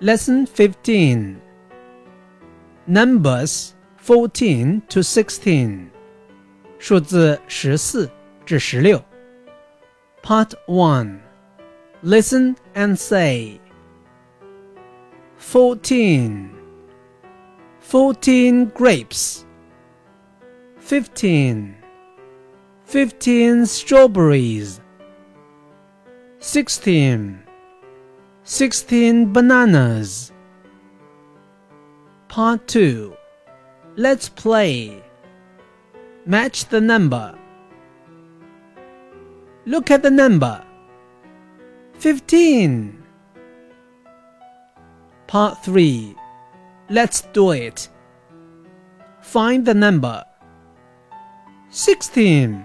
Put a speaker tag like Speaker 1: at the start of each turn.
Speaker 1: Lesson 15 Numbers 14 to 16数字十四至十六 Part 1 Listen and say 14 14 grapes 15 15 strawberries 16 16 bananas. Part 2 Let's play. Match the number. Look at the number. 15. Part 3 Let's do it. Find the number. 16.